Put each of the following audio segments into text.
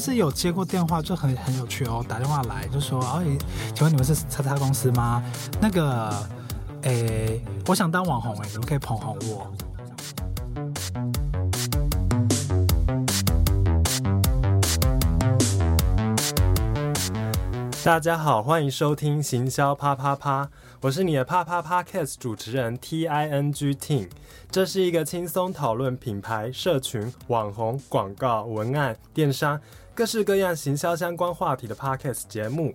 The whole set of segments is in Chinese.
司有接过电话，就很很有趣哦，打电话来就说，哎，请问你们是叉叉公司吗？那个，诶，我想当网红，诶，你们可以捧红我。大家好，欢迎收听行销啪啪啪，我是你的啪啪啪 Cast 主持人 T I N G Ting。这是一个轻松讨论品牌、社群、网红、广告、文案、电商各式各样行销相关话题的 Podcast 节目。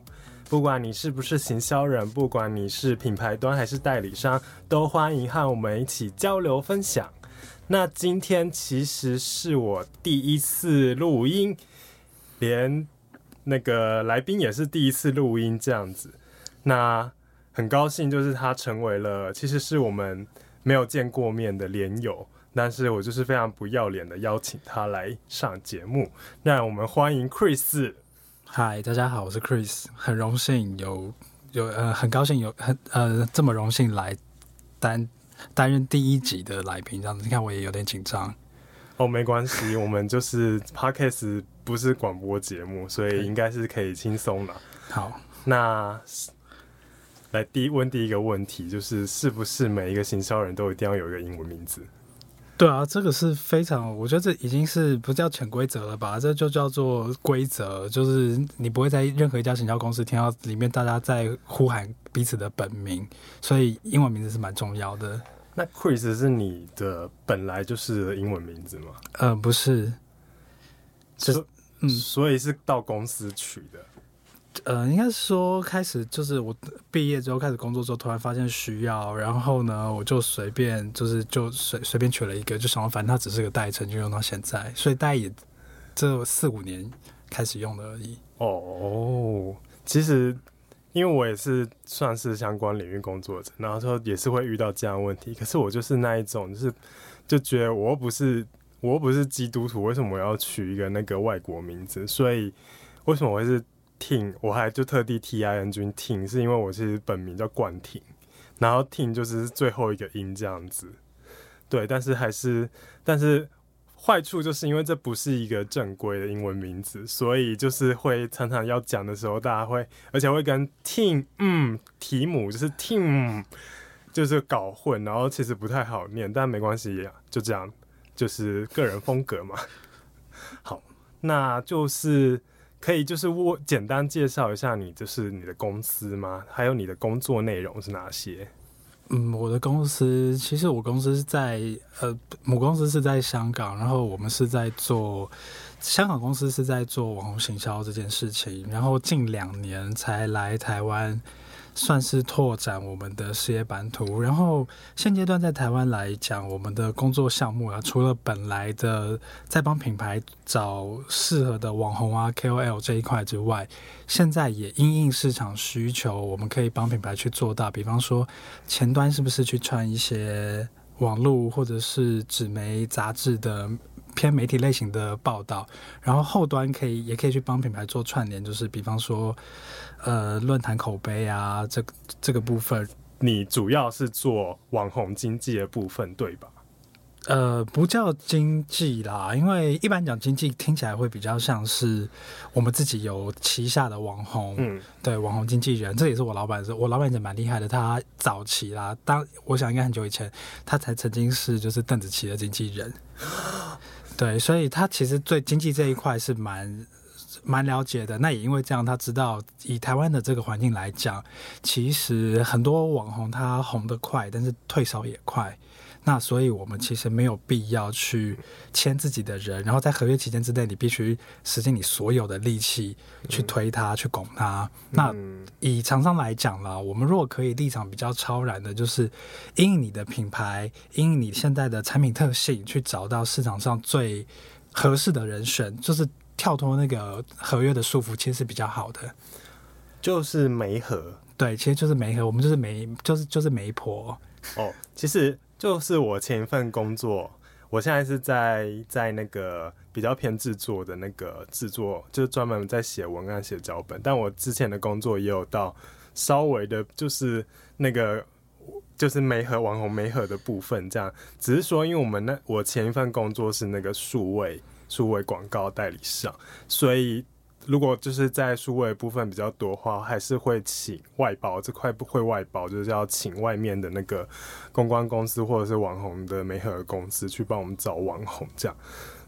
不管你是不是行销人，不管你是品牌端还是代理商，都欢迎和我们一起交流分享。那今天其实是我第一次录音，连。那个来宾也是第一次录音这样子，那很高兴，就是他成为了，其实是我们没有见过面的连友，但是我就是非常不要脸的邀请他来上节目。那我们欢迎 Chris。嗨，大家好，我是 Chris，很荣幸有有呃很高兴有很呃这么荣幸来担担任第一集的来宾，这样子，你看我也有点紧张。哦，没关系，我们就是 Podcast。不是广播节目，所以应该是可以轻松的。好，那来第一问第一个问题，就是是不是每一个行销人都一定要有一个英文名字？对啊，这个是非常，我觉得这已经是不叫潜规则了吧？这就叫做规则，就是你不会在任何一家行销公司听到里面大家在呼喊彼此的本名，所以英文名字是蛮重要的。那 Chris 是你的本来就是英文名字吗？呃，不是，就是。嗯，所以是到公司取的，呃，应该是说开始就是我毕业之后开始工作之后，突然发现需要，然后呢，我就随便就是就随随便取了一个，就想反正它只是个代称，就用到现在，所以大概也这四五年开始用的而已。哦，其实因为我也是算是相关领域工作者，然后说也是会遇到这样问题，可是我就是那一种，就是就觉得我又不是。我又不是基督徒，为什么我要取一个那个外国名字？所以为什么我会是听我还就特地 T I N G Ting，是因为我其实本名叫冠廷，然后听就是最后一个音这样子。对，但是还是，但是坏处就是因为这不是一个正规的英文名字，所以就是会常常要讲的时候，大家会而且会跟 Tim 嗯提姆就是 Tim 就是搞混，然后其实不太好念，但没关系，就这样。就是个人风格嘛，好，那就是可以就是我简单介绍一下你，就是你的公司吗？还有你的工作内容是哪些？嗯，我的公司其实我公司是在呃母公司是在香港，然后我们是在做香港公司是在做网红行销这件事情，然后近两年才来台湾。算是拓展我们的事业版图，然后现阶段在台湾来讲，我们的工作项目啊，除了本来的在帮品牌找适合的网红啊 KOL 这一块之外，现在也因应市场需求，我们可以帮品牌去做到，比方说前端是不是去穿一些网络或者是纸媒杂志的。偏媒体类型的报道，然后后端可以也可以去帮品牌做串联，就是比方说，呃，论坛口碑啊，这这个部分，你主要是做网红经济的部分，对吧？呃，不叫经济啦，因为一般讲经济听起来会比较像是我们自己有旗下的网红，嗯，对，网红经纪人，这也是我老板是，我老板也蛮厉害的，他早期啦，当我想应该很久以前，他才曾经是就是邓紫棋的经纪人。对，所以他其实对经济这一块是蛮蛮了解的。那也因为这样，他知道以台湾的这个环境来讲，其实很多网红他红得快，但是退烧也快。那所以我们其实没有必要去签自己的人，然后在合约期间之内，你必须使尽你所有的力气去推他、嗯、去拱他。那以厂商来讲啦，我们如果可以立场比较超然的，就是因你的品牌，因你现在的产品特性，去找到市场上最合适的人选，就是跳脱那个合约的束缚，其实是比较好的。就是媒合，对，其实就是媒合，我们就是媒，就是就是媒婆。哦，其实。就是我前一份工作，我现在是在在那个比较偏制作的那个制作，就是专门在写文案、写脚本。但我之前的工作也有到稍微的，就是那个就是媒合网红媒合的部分，这样。只是说，因为我们那我前一份工作是那个数位数位广告代理商，所以如果就是在数位部分比较多的话，还是会请外包这块不会外包，就是要请外面的那个公关公司或者是网红的媒合公司去帮我们找网红这样。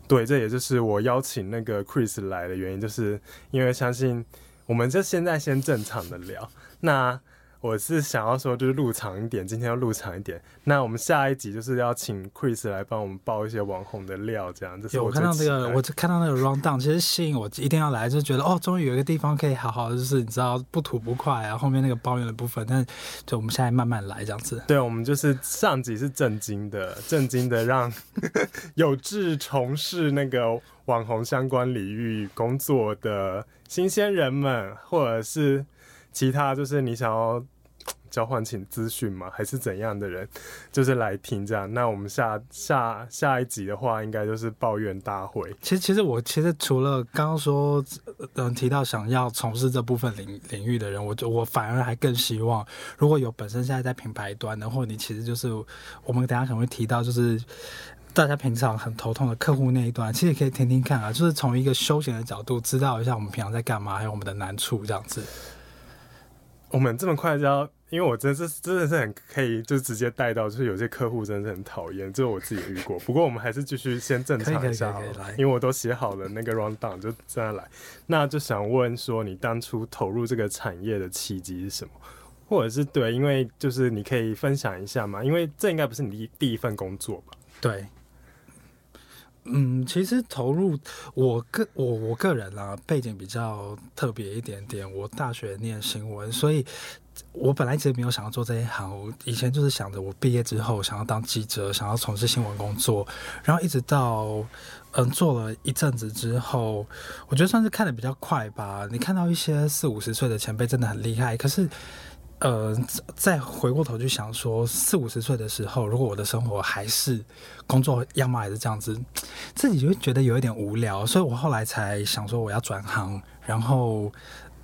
对，这也就是我邀请那个 Chris 来的原因，就是因为相信我们就现在先正常的聊那。我是想要说，就是录长一点，今天要录长一点。那我们下一集就是要请 Chris 来帮我们爆一些网红的料，这样。有我看到这个，我就看到那个 rundown，其实吸引我一定要来，就觉得哦，终于有一个地方可以好好，就是你知道不吐不快啊，后面那个抱怨的部分。但就我们现在慢慢来这样子。对，我们就是上集是震惊的，震惊的让 有志从事那个网红相关领域工作的新鲜人们，或者是。其他就是你想要交换请资讯吗？还是怎样的人，就是来听这样。那我们下下下一集的话，应该就是抱怨大会。其实，其实我其实除了刚刚说，嗯，提到想要从事这部分领领域的人，我就我反而还更希望，如果有本身现在在品牌端的，或你其实就是我们等下可能会提到，就是大家平常很头痛的客户那一端，其实可以听听看啊，就是从一个休闲的角度，知道一下我们平常在干嘛，还有我们的难处这样子。我们这么快就要，因为我真是真的是很可以，就直接带到，就是有些客户真的是很讨厌，这个我自己遇过。不过我们还是继续先正常一下好了，因为我都写好了那个 rundown，就这样来。那就想问说，你当初投入这个产业的契机是什么？或者是对，因为就是你可以分享一下嘛，因为这应该不是你第第一份工作吧？对。嗯，其实投入我个我我个人啊，背景比较特别一点点。我大学念新闻，所以我本来一直没有想要做这一行。我以前就是想着，我毕业之后想要当记者，想要从事新闻工作。然后一直到嗯做了一阵子之后，我觉得算是看得比较快吧。你看到一些四五十岁的前辈真的很厉害，可是。呃，再回过头去想说，四五十岁的时候，如果我的生活还是工作样貌还是这样子，自己就会觉得有一点无聊，所以我后来才想说我要转行，然后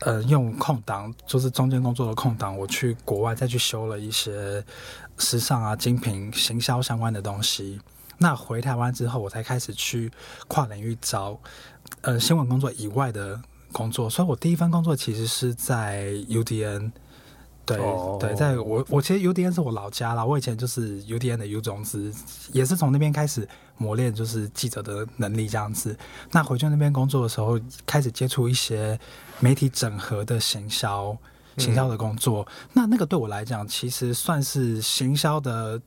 呃，用空档，就是中间工作的空档，我去国外再去修了一些时尚啊、精品、行销相关的东西。那回台湾之后，我才开始去跨领域找呃新闻工作以外的工作，所以我第一份工作其实是在 UDN。对对，在我我其实 UDN 是我老家啦，我以前就是 UDN 的 U 总之，也是从那边开始磨练就是记者的能力这样子。那回去那边工作的时候，开始接触一些媒体整合的行销行销的工作。嗯、那那个对我来讲，其实算是行销的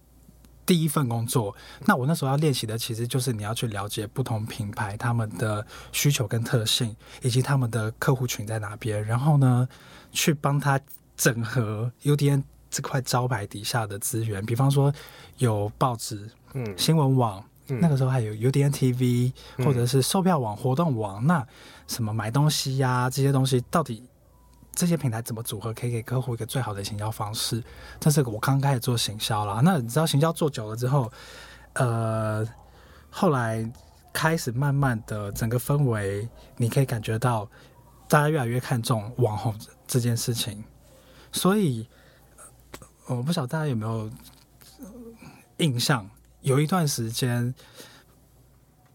第一份工作。那我那时候要练习的，其实就是你要去了解不同品牌他们的需求跟特性，以及他们的客户群在哪边，然后呢，去帮他。整合 UDN 这块招牌底下的资源，比方说有报纸、嗯，新闻网、嗯，那个时候还有 UDN TV，或者是售票网、活动网，嗯、那什么买东西呀、啊、这些东西，到底这些平台怎么组合，可以给客户一个最好的行销方式？这是我刚开始做行销啦。那你知道行销做久了之后，呃，后来开始慢慢的整个氛围，你可以感觉到大家越来越看重网红这件事情。所以，我不晓得大家有没有印象，有一段时间，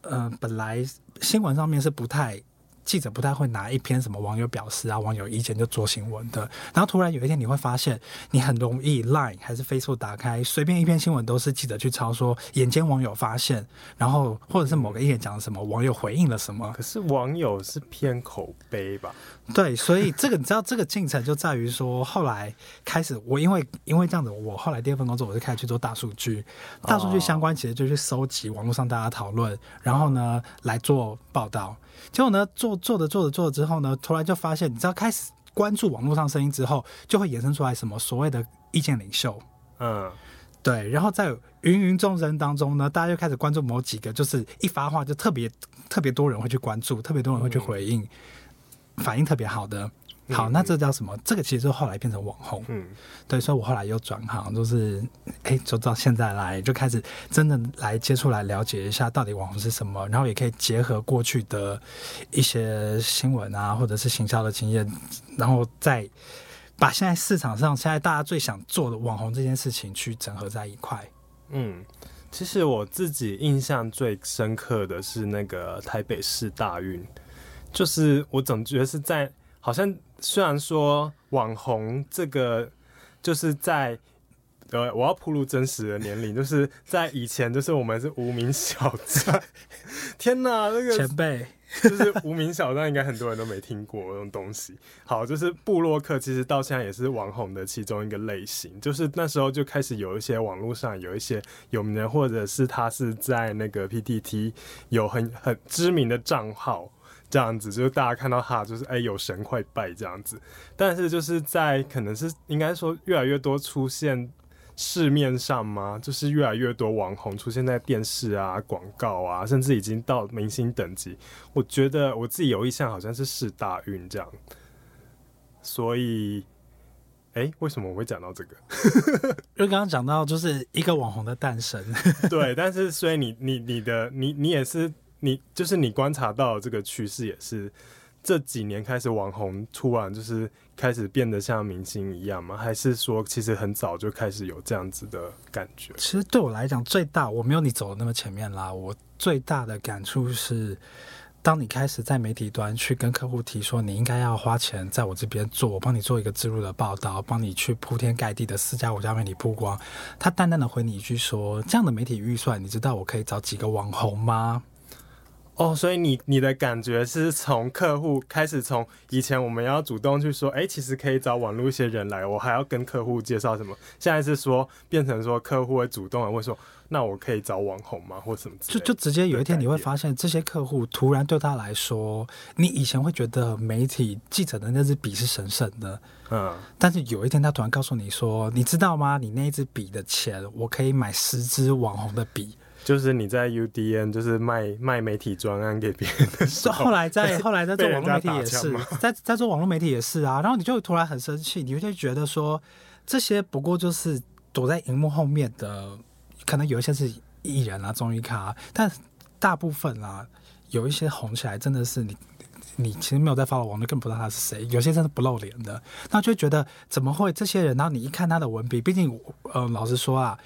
呃，本来新闻上面是不太。记者不太会拿一篇什么网友表示啊、网友意见就做新闻的，然后突然有一天你会发现，你很容易 Line 还是 Facebook 打开，随便一篇新闻都是记者去抄说，眼尖网友发现，然后或者是某个意见讲什么，网友回应了什么。可是网友是偏口碑吧？对，所以这个你知道，这个进程就在于说，后来开始我因为因为这样子，我后来第二份工作我就开始去做大数据，大数据相关其实就去收集网络上大家讨论，然后呢来做报道。结果呢，做做着做着做着之后呢，突然就发现，你知道，开始关注网络上声音之后，就会衍生出来什么所谓的意见领袖，嗯，对。然后在芸芸众生当中呢，大家就开始关注某几个，就是一发话就特别特别多人会去关注，特别多人会去回应，嗯、反应特别好的。好，那这叫什么？这个其实就后来变成网红。嗯，对，所以我后来又转行，就是哎，就到现在来，就开始真的来接触，来了解一下到底网红是什么，然后也可以结合过去的一些新闻啊，或者是行销的经验，然后再把现在市场上现在大家最想做的网红这件事情去整合在一块。嗯，其实我自己印象最深刻的是那个台北市大运，就是我总觉得是在好像虽然说网红这个就是在。呃，我要铺露真实的年龄，就是在以前，就是我们是无名小站。天哪，那个前辈就是无名小站，应该很多人都没听过这种东西。好，就是布洛克，其实到现在也是网红的其中一个类型。就是那时候就开始有一些网络上有一些有名的，或者是他是在那个 PTT 有很很知名的账号，这样子，就是大家看到他就是哎、欸、有神快拜这样子。但是就是在可能是应该说越来越多出现。市面上吗？就是越来越多网红出现在电视啊、广告啊，甚至已经到明星等级。我觉得我自己有印象，好像是是大运这样。所以，哎、欸，为什么我会讲到这个？因为刚刚讲到就是一个网红的诞生。对，但是所以你你你的你你也是你就是你观察到这个趋势也是。这几年开始网红突然就是开始变得像明星一样吗？还是说其实很早就开始有这样子的感觉？其实对我来讲，最大我没有你走的那么前面啦。我最大的感触是，当你开始在媒体端去跟客户提说，你应该要花钱在我这边做，我帮你做一个植入的报道，帮你去铺天盖地的四家五家媒体曝光，他淡淡的回你一句说：“这样的媒体预算，你知道我可以找几个网红吗？”哦，oh, 所以你你的感觉是从客户开始，从以前我们要主动去说，哎、欸，其实可以找网络一些人来，我还要跟客户介绍什么？现在是说变成说客户会主动的问说，那我可以找网红吗，或什么？就就直接有一天你会发现，这些客户突然对他来说，你以前会觉得媒体记者的那支笔是神圣的，嗯，但是有一天他突然告诉你说，你知道吗？你那一支笔的钱，我可以买十支网红的笔。就是你在 UDN 就是卖卖媒体专案给别人的时候，后来在后来在做网络媒体也是，在在做网络媒体也是啊。然后你就突然很生气，你就觉得说，这些不过就是躲在荧幕后面的，可能有一些是艺人啊、综艺咖，但大部分啊，有一些红起来真的是你你其实没有在 follow 网络，更不知道他是谁。有些真的不露脸的，那就觉得怎么会这些人？然后你一看他的文笔，毕竟呃，老实说啊。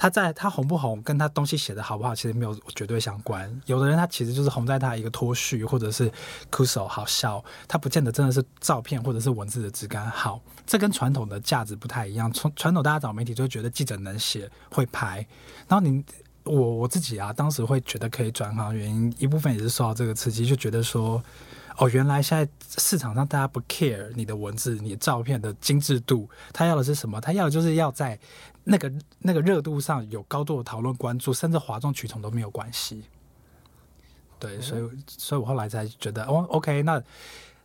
他在他红不红，跟他东西写的好不好，其实没有绝对相关。有的人他其实就是红在他一个脱序，或者是酷手好笑，他不见得真的是照片或者是文字的质感好。这跟传统的价值不太一样。传传统大家找媒体就觉得记者能写会拍，然后你我我自己啊，当时会觉得可以转行，原因一部分也是受到这个刺激，就觉得说。哦，原来现在市场上大家不 care 你的文字、你的照片的精致度，他要的是什么？他要的就是要在那个那个热度上有高度的讨论关注，甚至哗众取宠都没有关系。对，所以所以我后来才觉得，哦，OK，那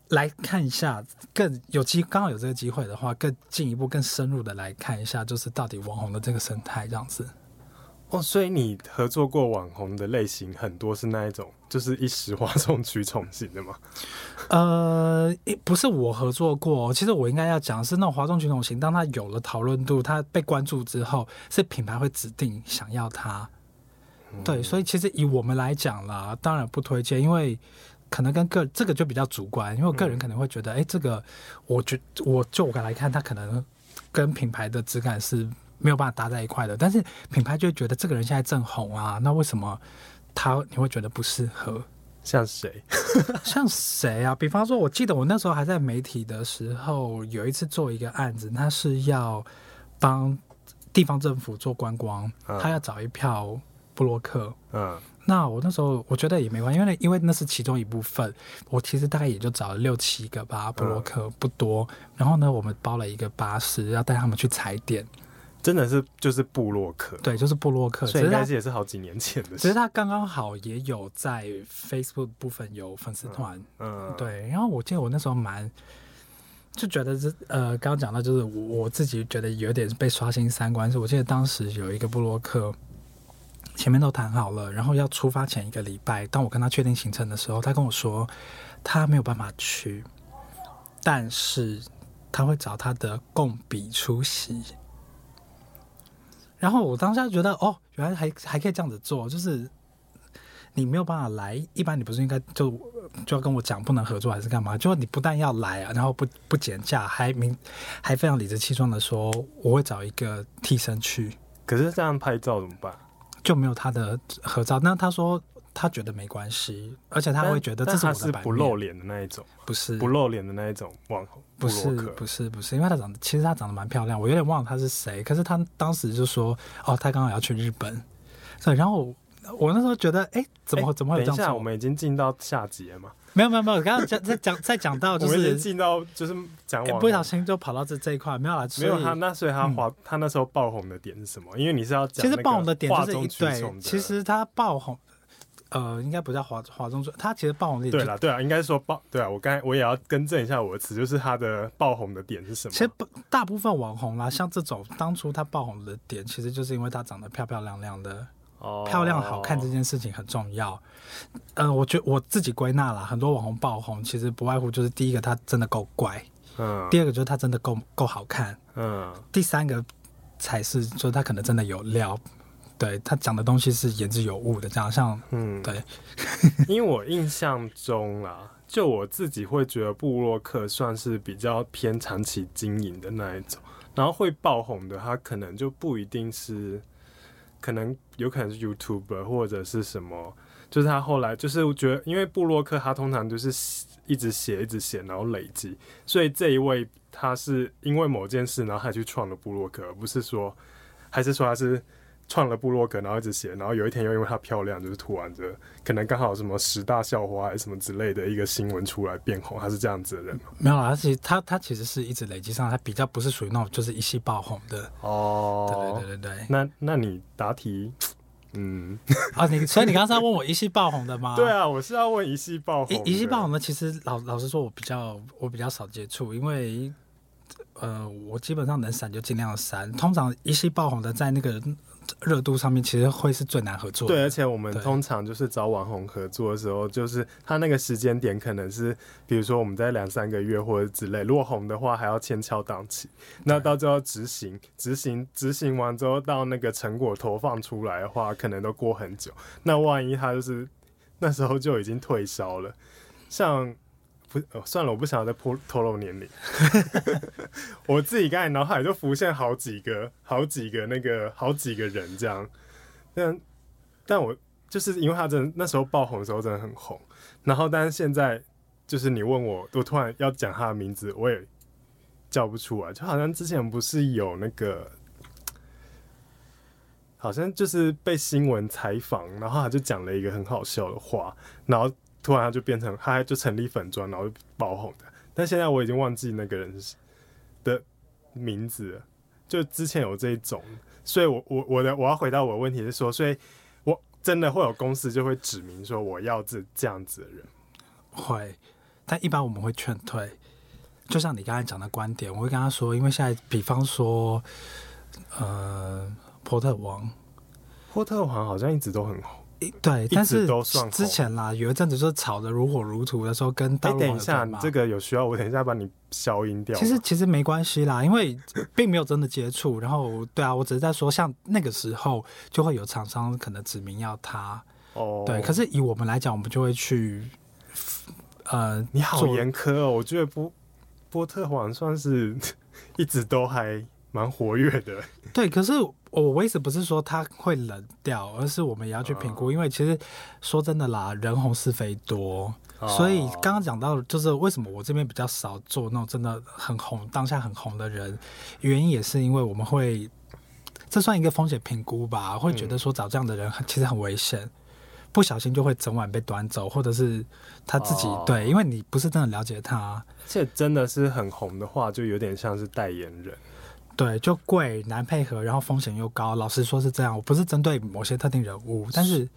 来看一下，更有机刚好有这个机会的话，更进一步、更深入的来看一下，就是到底网红的这个生态这样子。哦，所以你合作过网红的类型很多是那一种，就是一时哗众取宠型的吗？呃，不是我合作过，其实我应该要讲是那种哗众取宠型。当他有了讨论度，他被关注之后，是品牌会指定想要他。嗯、对，所以其实以我们来讲啦，当然不推荐，因为可能跟个这个就比较主观，因为我个人可能会觉得，哎、嗯，这个我觉我就我来看，他可能跟品牌的质感是。没有办法搭在一块的，但是品牌就会觉得这个人现在正红啊，那为什么他你会觉得不适合？像谁？像谁啊？比方说，我记得我那时候还在媒体的时候，有一次做一个案子，他是要帮地方政府做观光，嗯、他要找一票布洛克。嗯，那我那时候我觉得也没关系，因为因为那是其中一部分，我其实大概也就找了六七个吧，布洛克不多。嗯、然后呢，我们包了一个巴士，要带他们去踩点。真的是就是布洛克，对，就是布洛克。所以应该是也是好几年前的事。其实他刚刚好也有在 Facebook 部分有粉丝团，嗯，对。然后我记得我那时候蛮就觉得这呃，刚刚讲到就是我我自己觉得有点被刷新三观。是我记得当时有一个布洛克，前面都谈好了，然后要出发前一个礼拜，当我跟他确定行程的时候，他跟我说他没有办法去，但是他会找他的共笔出席。然后我当下觉得，哦，原来还还可以这样子做，就是你没有办法来，一般你不是应该就就要跟我讲不能合作还是干嘛？就你不但要来啊，然后不不减价，还明还非常理直气壮的说我会找一个替身去。可是这样拍照怎么办？就没有他的合照。那他说他觉得没关系，而且他会觉得这是我的版面。不露脸的那一种，不是不露脸的那一种网红，不是不是不是，因为他长得其实他长得蛮漂亮，我有点忘了他是谁。可是他当时就说哦，他刚好要去日本，对，然后我那时候觉得哎，怎么怎么会这样？等一下，我们已经进到下集了嘛？没有没有没有，刚刚讲在讲在讲到就是进到就是讲完，不小心就跑到这这一块，没有啦。没有他那所以他滑他那时候爆红的点是什么？因为你是要讲其实爆红的点就是一对，其实他爆红，呃，应该不叫华华中，他其实爆红的点对了对啊，应该说爆对啊。我刚才我也要更正一下我的词，就是他的爆红的点是什么？其实大部分网红啦，像这种当初他爆红的点，其实就是因为他长得漂漂亮亮的。漂亮好看这件事情很重要，嗯、呃，我觉得我自己归纳了很多网红爆红，其实不外乎就是第一个他真的够乖，嗯，第二个就是他真的够够好看，嗯，第三个才是就是他可能真的有料，对他讲的东西是言之有物的，这样像，嗯，对，因为我印象中啦，就我自己会觉得布洛克算是比较偏长期经营的那一种，然后会爆红的他可能就不一定是。可能有可能是 YouTuber 或者是什么，就是他后来就是觉得，因为布洛克他通常就是一直写一直写，然后累积，所以这一位他是因为某件事，然后他去创了布洛克，而不是说，还是说他是。创了部落格，然后一直写，然后有一天又因为她漂亮，就是突然的可能刚好什么十大校花还是什么之类的一个新闻出来变红，她是这样子的人吗？没有啊，她其实她她其实是一直累积上，她比较不是属于那种就是一夕爆红的哦。对对对对对。那那你答题，嗯 啊，你所以你刚才要问我一夕爆红的吗？对啊，我是要问一夕爆红。一一夕爆红的，其实老老实说，我比较我比较少接触，因为呃，我基本上能闪就尽量闪。通常一夕爆红的，在那个。热度上面其实会是最难合作的。对，而且我们通常就是找网红合作的时候，就是他那个时间点可能是，比如说我们在两三个月或者之类，如果红的话还要签敲档期，那到最后执行、执行、执行完之后，到那个成果投放出来的话，可能都过很久。那万一他就是那时候就已经退烧了，像。哦，算了，我不想要再破透露年龄。我自己刚才脑海就浮现好几个、好几个那个、好几个人这样。但但我就是因为他真的那时候爆红的时候真的很红，然后但是现在就是你问我，我突然要讲他的名字，我也叫不出来。就好像之前不是有那个，好像就是被新闻采访，然后他就讲了一个很好笑的话，然后。突然他就变成，他就成立粉专，然后爆红的。但现在我已经忘记那个人的名字了。就之前有这一种，所以我我我的我要回答我的问题是说，所以我真的会有公司就会指明说我要这这样子的人。会，但一般我们会劝退。就像你刚才讲的观点，我会跟他说，因为现在比方说，呃，波特王，波特王好像一直都很红。对，但是之前啦，有一阵子就是炒得如火如荼的时候，跟大陆、欸、等一下，你这个有需要，我等一下把你消音掉。其实其实没关系啦，因为 并没有真的接触。然后对啊，我只是在说，像那个时候就会有厂商可能指明要他哦。对，可是以我们来讲，我们就会去呃，你好严苛哦。我觉得波波特王算是 一直都还蛮活跃的。对，可是。我我意思不是说他会冷掉，而是我们也要去评估，因为其实说真的啦，人红是非多，所以刚刚讲到就是为什么我这边比较少做那种真的很红、当下很红的人，原因也是因为我们会，这算一个风险评估吧，会觉得说找这样的人其实很危险，不小心就会整晚被端走，或者是他自己对，因为你不是真的了解他，这真的是很红的话，就有点像是代言人。对，就贵难配合，然后风险又高。老实说是这样，我不是针对某些特定人物，但是，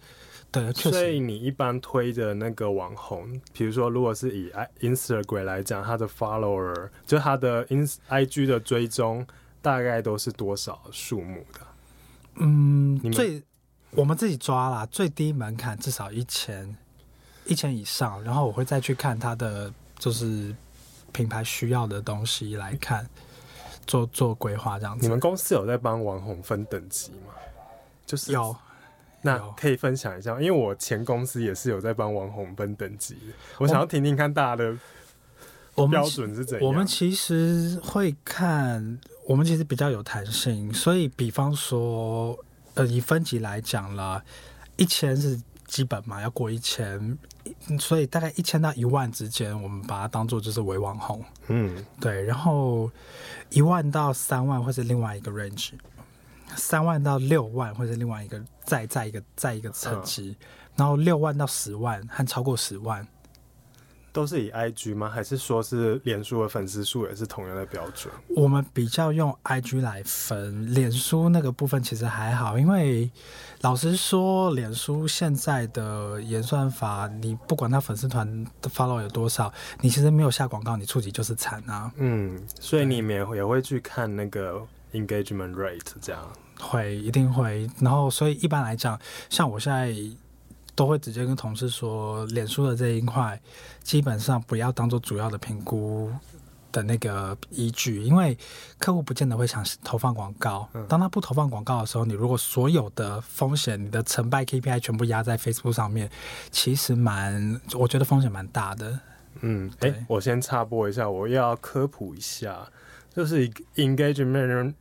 对，确实。所以你一般推的那个网红，比如说，如果是以 Instagram 来讲，他的 follower 就他的 ins IG 的追踪，大概都是多少数目的？嗯，最我们自己抓啦，最低门槛至少一千，一千以上，然后我会再去看他的就是品牌需要的东西来看。做做规划这样子，你们公司有在帮网红分等级吗？就是有，那可以分享一下，因为我前公司也是有在帮网红分等级，我想要听听看大家的标准是怎样。我们其实会看，我们其实比较有弹性，所以比方说，呃，以分级来讲了，一千是基本嘛，要过一千，所以大概一千到一万之间，我们把它当做就是伪网红。嗯，对，然后一万到三万或是另外一个 range，三万到六万或是另外一个再再一个再一个层级，嗯、然后六万到十万和超过十万。都是以 IG 吗？还是说是脸书的粉丝数也是同样的标准？我们比较用 IG 来分，脸书那个部分其实还好，因为老实说，脸书现在的演算法，你不管他粉丝团的 follow 有多少，你其实没有下广告，你触及就是惨啊。嗯，所以你们也会去看那个 engagement rate 这样？会，一定会。然后，所以一般来讲，像我现在。都会直接跟同事说，脸书的这一块基本上不要当做主要的评估的那个依据，因为客户不见得会想投放广告。当他不投放广告的时候，你如果所有的风险、你的成败 KPI 全部压在 Facebook 上面，其实蛮，我觉得风险蛮大的。嗯，哎，我先插播一下，我要科普一下。就是 engagement，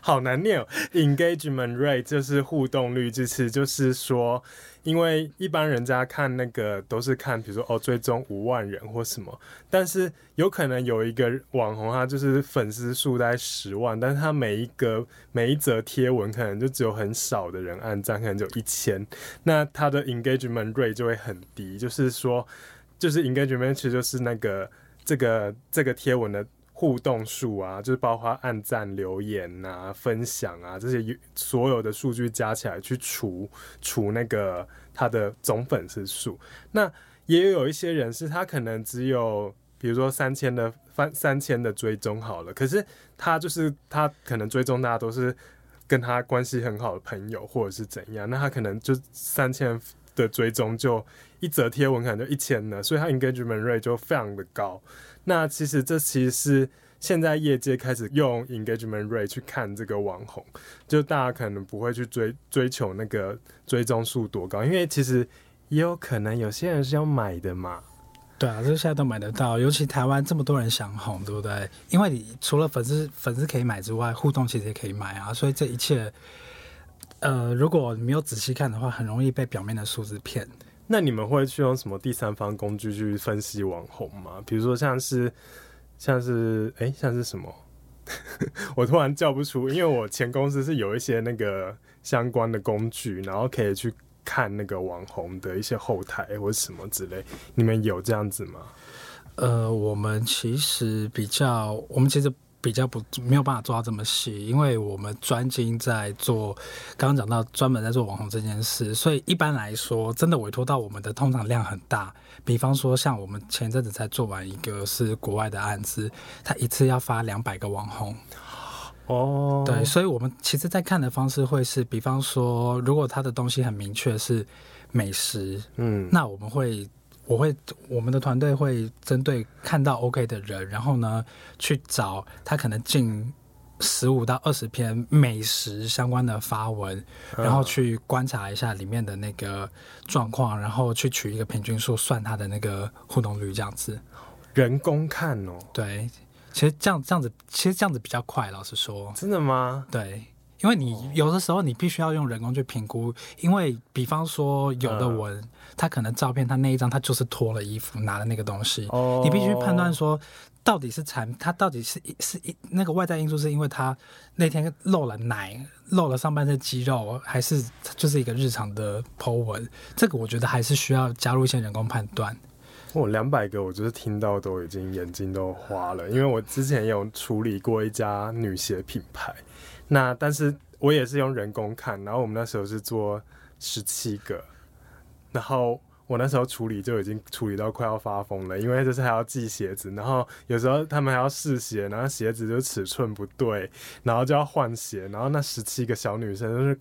好难念哦。engagement rate 就是互动率，就是就是说，因为一般人家看那个都是看，比如说哦，追踪五万人或什么，但是有可能有一个网红，他就是粉丝数在十万，但是他每一个每一则贴文可能就只有很少的人按赞，可能就一千，那他的 engagement rate 就会很低。就是说，就是 engagement 其实就是那个这个这个贴文的。互动数啊，就是包括按赞、留言啊、分享啊这些所有的数据加起来去除除那个他的总粉丝数。那也有一些人是他可能只有比如说三千的翻三千的追踪好了，可是他就是他可能追踪大家都是跟他关系很好的朋友或者是怎样，那他可能就三千的追踪就一则贴文可能就一千了，所以他 engagement rate 就非常的高。那其实这其实是现在业界开始用 engagement rate 去看这个网红，就大家可能不会去追追求那个追踪数多高，因为其实也有可能有些人是要买的嘛。对啊，这现在都买得到，尤其台湾这么多人想红，对不对？因为你除了粉丝粉丝可以买之外，互动其实也可以买啊，所以这一切，呃，如果没有仔细看的话，很容易被表面的数字骗。那你们会去用什么第三方工具去分析网红吗？比如说像是像是哎、像是什么？我突然叫不出，因为我前公司是有一些那个相关的工具，然后可以去看那个网红的一些后台或者什么之类。你们有这样子吗？呃，我们其实比较，我们其实。比较不没有办法做到这么细，因为我们专精在做，刚刚讲到专门在做网红这件事，所以一般来说，真的委托到我们的通常量很大。比方说，像我们前阵子才做完一个是国外的案子，他一次要发两百个网红。哦，对，所以我们其实在看的方式会是，比方说，如果他的东西很明确是美食，嗯，那我们会。我会，我们的团队会针对看到 OK 的人，然后呢，去找他可能近十五到二十篇美食相关的发文，然后去观察一下里面的那个状况，然后去取一个平均数，算他的那个互动率，这样子。人工看哦，对，其实这样这样子，其实这样子比较快。老实说，真的吗？对。因为你有的时候你必须要用人工去评估，因为比方说有的文，他可能照片他那一张他就是脱了衣服拿的那个东西，你必须判断说到底是产他到底是是一那个外在因素是因为他那天露了奶露了上半身肌肉，还是就是一个日常的 po 文，这个我觉得还是需要加入一些人工判断。我两百个我就是听到都已经眼睛都花了，因为我之前有处理过一家女鞋品牌。那但是我也是用人工看，然后我们那时候是做十七个，然后我那时候处理就已经处理到快要发疯了，因为就是还要寄鞋子，然后有时候他们还要试鞋，然后鞋子就尺寸不对，然后就要换鞋，然后那十七个小女生就是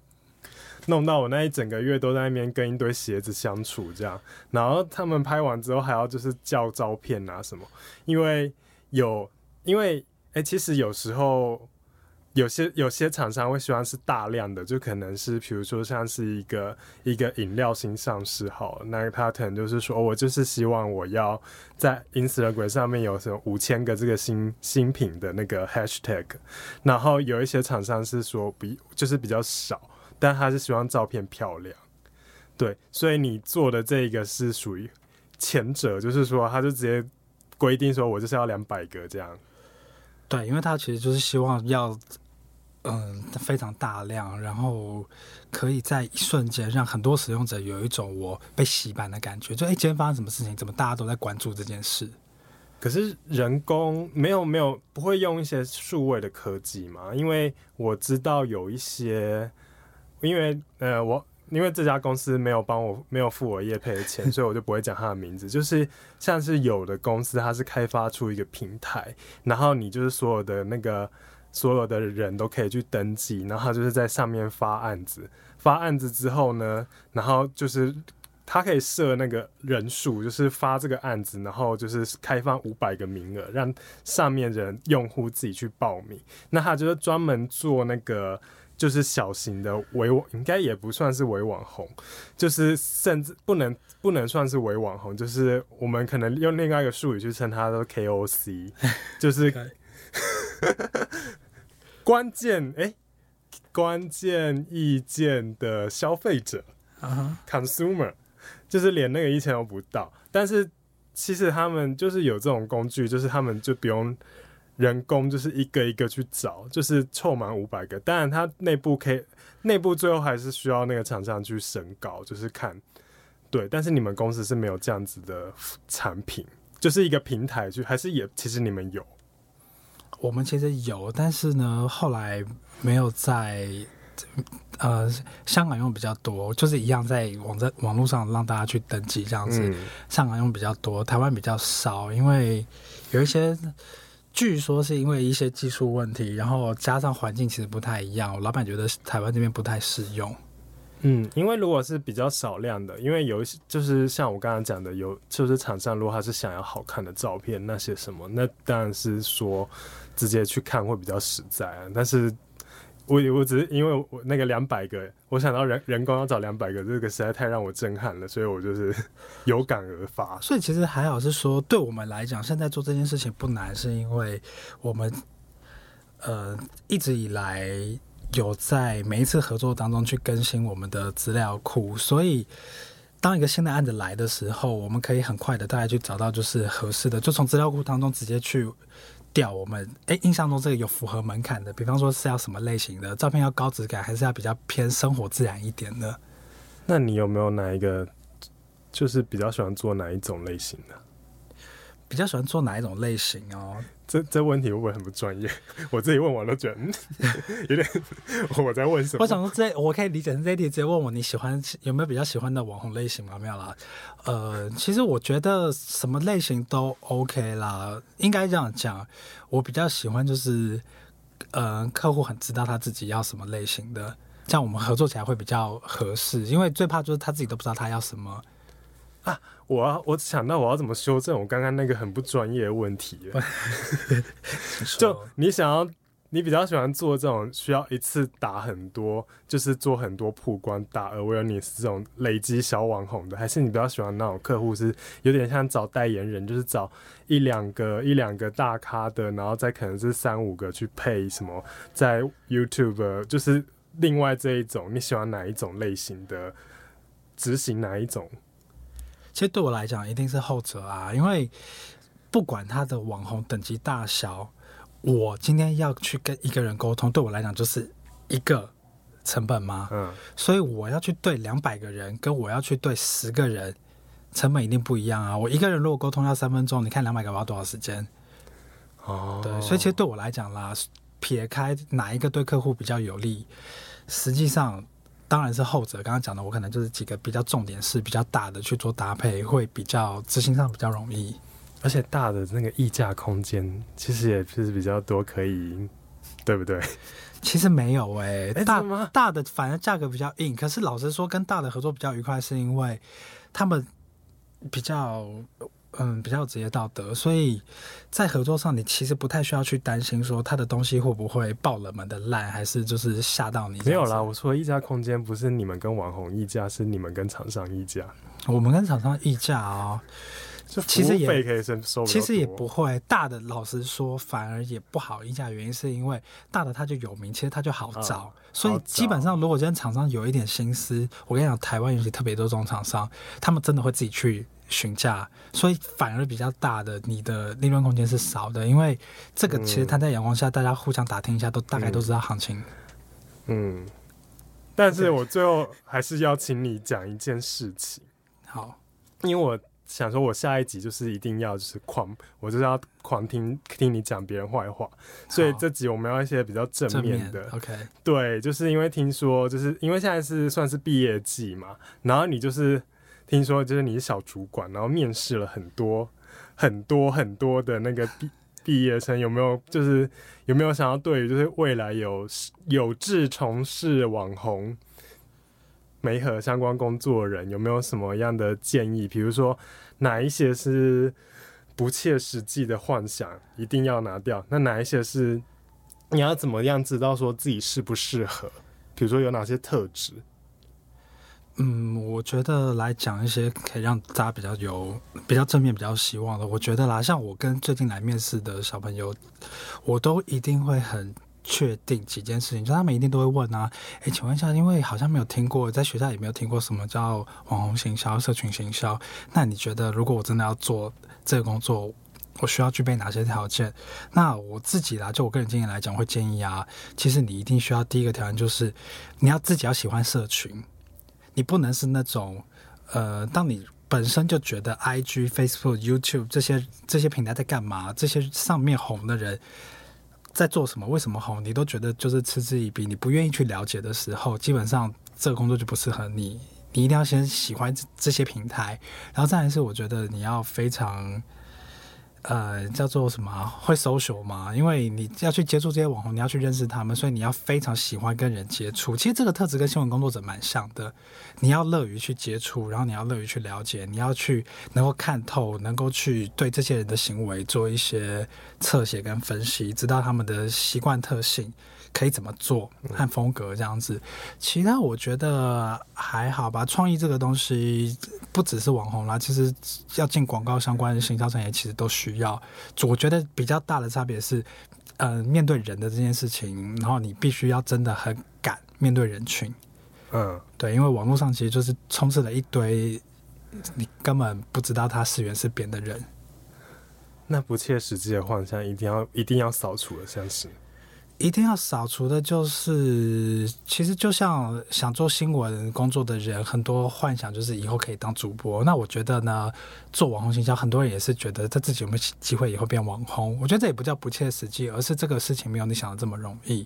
弄到我那一整个月都在那边跟一堆鞋子相处这样，然后他们拍完之后还要就是叫照片啊什么，因为有因为哎、其实有时候。有些有些厂商会希望是大量的，就可能是比如说像是一个一个饮料新上市好，那他可能就是说，我就是希望我要在 Instagram 上面有什么五千个这个新新品的那个 hashtag，然后有一些厂商是说比就是比较少，但他是希望照片漂亮。对，所以你做的这个是属于前者，就是说，他就直接规定说，我就是要两百个这样。对，因为他其实就是希望要，嗯，非常大量，然后可以在一瞬间让很多使用者有一种我被洗版的感觉，就哎，今天发生什么事情？怎么大家都在关注这件事？可是人工没有没有不会用一些数位的科技吗？因为我知道有一些，因为呃我。因为这家公司没有帮我，没有付我业配的钱，所以我就不会讲他的名字。就是像是有的公司，它是开发出一个平台，然后你就是所有的那个所有的人都可以去登记，然后他就是在上面发案子，发案子之后呢，然后就是他可以设那个人数，就是发这个案子，然后就是开放五百个名额，让上面人用户自己去报名。那他就是专门做那个。就是小型的微网，应该也不算是微网红，就是甚至不能不能算是微网红，就是我们可能用另外一个术语去称它，都 KOC，就是 关键哎、欸，关键意见的消费者、uh huh.，consumer，就是连那个一千都不到，但是其实他们就是有这种工具，就是他们就不用。人工就是一个一个去找，就是凑满五百个。当然，它内部可以，内部最后还是需要那个厂商去审稿，就是看。对，但是你们公司是没有这样子的产品，就是一个平台去，还是也其实你们有？我们其实有，但是呢，后来没有在呃香港用比较多，就是一样在网在网络上让大家去登记这样子。嗯、香港用比较多，台湾比较少，因为有一些。据说是因为一些技术问题，然后加上环境其实不太一样，我老板觉得台湾这边不太适用。嗯，因为如果是比较少量的，因为有一些就是像我刚刚讲的，有就是厂商如果他是想要好看的照片那些什么，那当然是说直接去看会比较实在啊，但是。我我只是因为我那个两百个，我想到人人工要找两百个，这个实在太让我震撼了，所以我就是 有感而发。所以其实还好是说，对我们来讲，现在做这件事情不难，是因为我们呃一直以来有在每一次合作当中去更新我们的资料库，所以当一个新的案子来的时候，我们可以很快的大概去找到就是合适的，就从资料库当中直接去。掉我们哎，印象中这个有符合门槛的，比方说是要什么类型的照片，要高质感，还是要比较偏生活自然一点的？那你有没有哪一个，就是比较喜欢做哪一种类型的？比较喜欢做哪一种类型哦？这这问题会不会很不专业？我自己问我都觉得 有点 我在问什么？我想说这我可以理解成这一题直接问我你喜欢有没有比较喜欢的网红类型吗？没有啦。呃，其实我觉得什么类型都 OK 啦。应该这样讲，我比较喜欢就是呃客户很知道他自己要什么类型的，这样我们合作起来会比较合适。因为最怕就是他自己都不知道他要什么。啊，我要我想到我要怎么修正我刚刚那个很不专业的问题了。就你想要，你比较喜欢做这种需要一次打很多，就是做很多曝光、打 awareness 这种累积小网红的，还是你比较喜欢那种客户是有点像找代言人，就是找一两个一两个大咖的，然后再可能是三五个去配什么在 YouTube，就是另外这一种，你喜欢哪一种类型的？执行哪一种？其实对我来讲，一定是后者啊，因为不管他的网红等级大小，我今天要去跟一个人沟通，对我来讲就是一个成本吗？嗯，所以我要去对两百个人，跟我要去对十个人，成本一定不一样啊。我一个人如果沟通要三分钟，你看两百个我要多少时间？哦，对，所以其实对我来讲啦，撇开哪一个对客户比较有利，实际上。当然是后者，刚刚讲的，我可能就是几个比较重点是比较大的去做搭配，会比较执行上比较容易，而且大的那个溢价空间其实也是比较多，可以，对不对？其实没有诶、欸，大大的反而价格比较硬，可是老实说，跟大的合作比较愉快，是因为他们比较。嗯，比较职业道德，所以在合作上，你其实不太需要去担心说他的东西会不会爆冷门的烂，还是就是吓到你。没有啦，我说议价空间不是你们跟网红议价，是你们跟厂商议价。我们跟厂商议价哦，其实也可以收，其实也不会大的。老实说，反而也不好议价，原因是因为大的他就有名，其实他就好找。嗯、所以基本上，如果今天厂商有一点心思，我跟你讲，台湾尤其特别多这种厂商，他们真的会自己去询价，所以反而比较大的，你的利润空间是少的。因为这个其实摊在阳光下，大家互相打听一下，都大概都知道行情。嗯，但是我最后还是要请你讲一件事情。好，因为我。想说，我下一集就是一定要就是狂，我就是要狂听听你讲别人坏话，所以这集我们要一些比较正面的。面 OK，对，就是因为听说，就是因为现在是算是毕业季嘛，然后你就是听说，就是你是小主管，然后面试了很多很多很多的那个毕毕业生，有没有就是有没有想要对于就是未来有有志从事网红？媒合相关工作人有没有什么样的建议？比如说哪一些是不切实际的幻想，一定要拿掉？那哪一些是你要怎么样知道说自己适不适合？比如说有哪些特质？嗯，我觉得来讲一些可以让大家比较有比较正面、比较希望的。我觉得啦，像我跟最近来面试的小朋友，我都一定会很。确定几件事情，就他们一定都会问啊，诶、请问一下，因为好像没有听过，在学校也没有听过什么叫网红行销、社群行销。那你觉得，如果我真的要做这个工作，我需要具备哪些条件？那我自己啦，就我个人经验来讲，会建议啊，其实你一定需要第一个条件就是，你要自己要喜欢社群，你不能是那种，呃，当你本身就觉得 IG、Facebook、YouTube 这些这些平台在干嘛，这些上面红的人。在做什么？为什么红？你都觉得就是嗤之以鼻，你不愿意去了解的时候，基本上这个工作就不适合你。你一定要先喜欢这些平台，然后再来是我觉得你要非常。呃，叫做什么？会 social 吗？因为你要去接触这些网红，你要去认识他们，所以你要非常喜欢跟人接触。其实这个特质跟新闻工作者蛮像的。你要乐于去接触，然后你要乐于去了解，你要去能够看透，能够去对这些人的行为做一些侧写跟分析，知道他们的习惯特性。可以怎么做和风格这样子，其他我觉得还好吧。创意这个东西不只是网红啦，其实要进广告相关的行销产业，其实都需要。我觉得比较大的差别是，呃，面对人的这件事情，然后你必须要真的很敢面对人群。嗯，对，因为网络上其实就是充斥了一堆你根本不知道他是圆是扁的人。那不切实际的幻想，一定要一定要扫除了，像是。一定要扫除的就是，其实就像想做新闻工作的人，很多幻想就是以后可以当主播。那我觉得呢，做网红行销，很多人也是觉得他自己有没有机会以后变网红。我觉得这也不叫不切实际，而是这个事情没有你想的这么容易。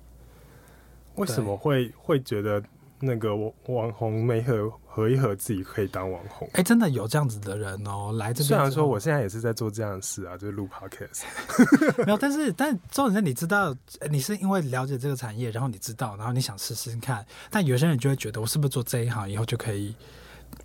为什么会会觉得？那个网网红没合合一合，自己可以当网红。哎、欸，真的有这样子的人哦、喔，来这边。虽然说我现在也是在做这样的事啊，就是录 podcast。没有，但是但重点是你知道，你是因为了解这个产业，然后你知道，然后你想试试看。但有些人就会觉得，我是不是做这一行以后就可以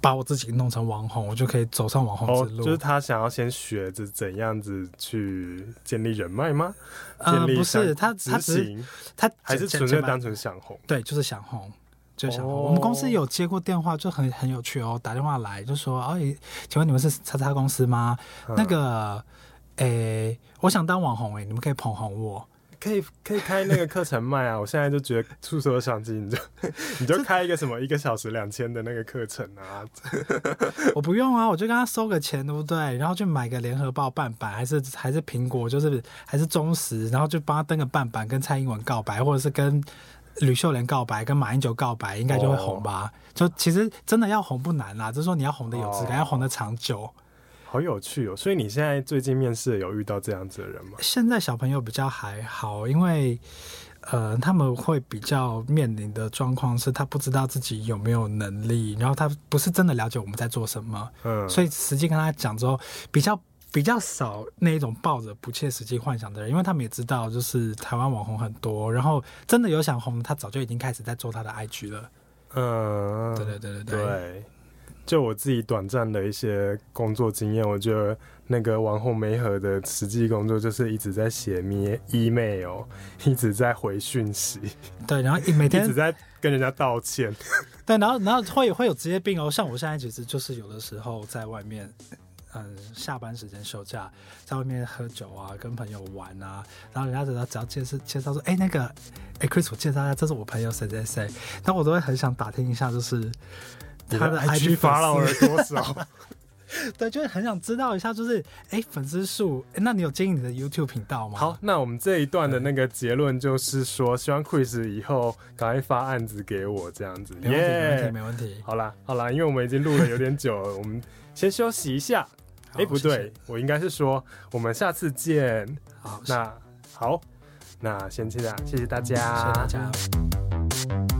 把我自己弄成网红，我就可以走上网红之路？哦、就是他想要先学着怎样子去建立人脉吗？呃，不是，他他只是他还是纯粹单纯想红。对，就是想红。就想，我们公司有接过电话，就很很有趣哦。打电话来就说：“哎，请问你们是叉叉公司吗？嗯、那个，诶，我想当网红，诶，你们可以捧红我，可以可以开那个课程卖啊。我现在就觉得触手相机，你就 你就开一个什么一个小时两千的那个课程啊。我不用啊，我就跟他收个钱，对不对？然后就买个联合报半版，还是还是苹果，就是还是中时，然后就帮他登个半版，跟蔡英文告白，或者是跟。”吕秀莲告白跟马英九告白，应该就会红吧？哦、就其实真的要红不难啦，就是说你要红的有质感，哦、要红的长久。好有趣哦！所以你现在最近面试有遇到这样子的人吗？现在小朋友比较还好，因为呃他们会比较面临的状况是他不知道自己有没有能力，然后他不是真的了解我们在做什么，嗯，所以实际跟他讲之后比较。比较少那一种抱着不切实际幻想的人，因为他们也知道，就是台湾网红很多，然后真的有想红，他早就已经开始在做他的 IG 了。嗯，对对对对对。对，就我自己短暂的一些工作经验，我觉得那个网红梅和的实际工作就是一直在写 email，一直在回讯息。对，然后每天一直在跟人家道歉。对，然后然后会会有职业病哦，像我现在其实就是有的时候在外面。嗯下班时间休假，在外面喝酒啊，跟朋友玩啊，然后人家只要只要介绍介绍说，哎、欸、那个，哎、欸、Chris 我介绍一下，这是我朋友谁谁谁，那我都会很想打听一下，就是他的 IG 发了多少。对，就是很想知道一下，就是哎，粉丝数，那你有经营你的 YouTube 频道吗？好，那我们这一段的那个结论就是说，希望 Chris 以后赶快发案子给我，这样子。没问题，没问题，没问题。好啦，好啦，因为我们已经录了有点久了，我们先休息一下。哎，不对，谢谢我应该是说，我们下次见。好，那好，那先这样，谢谢大家，谢谢大家。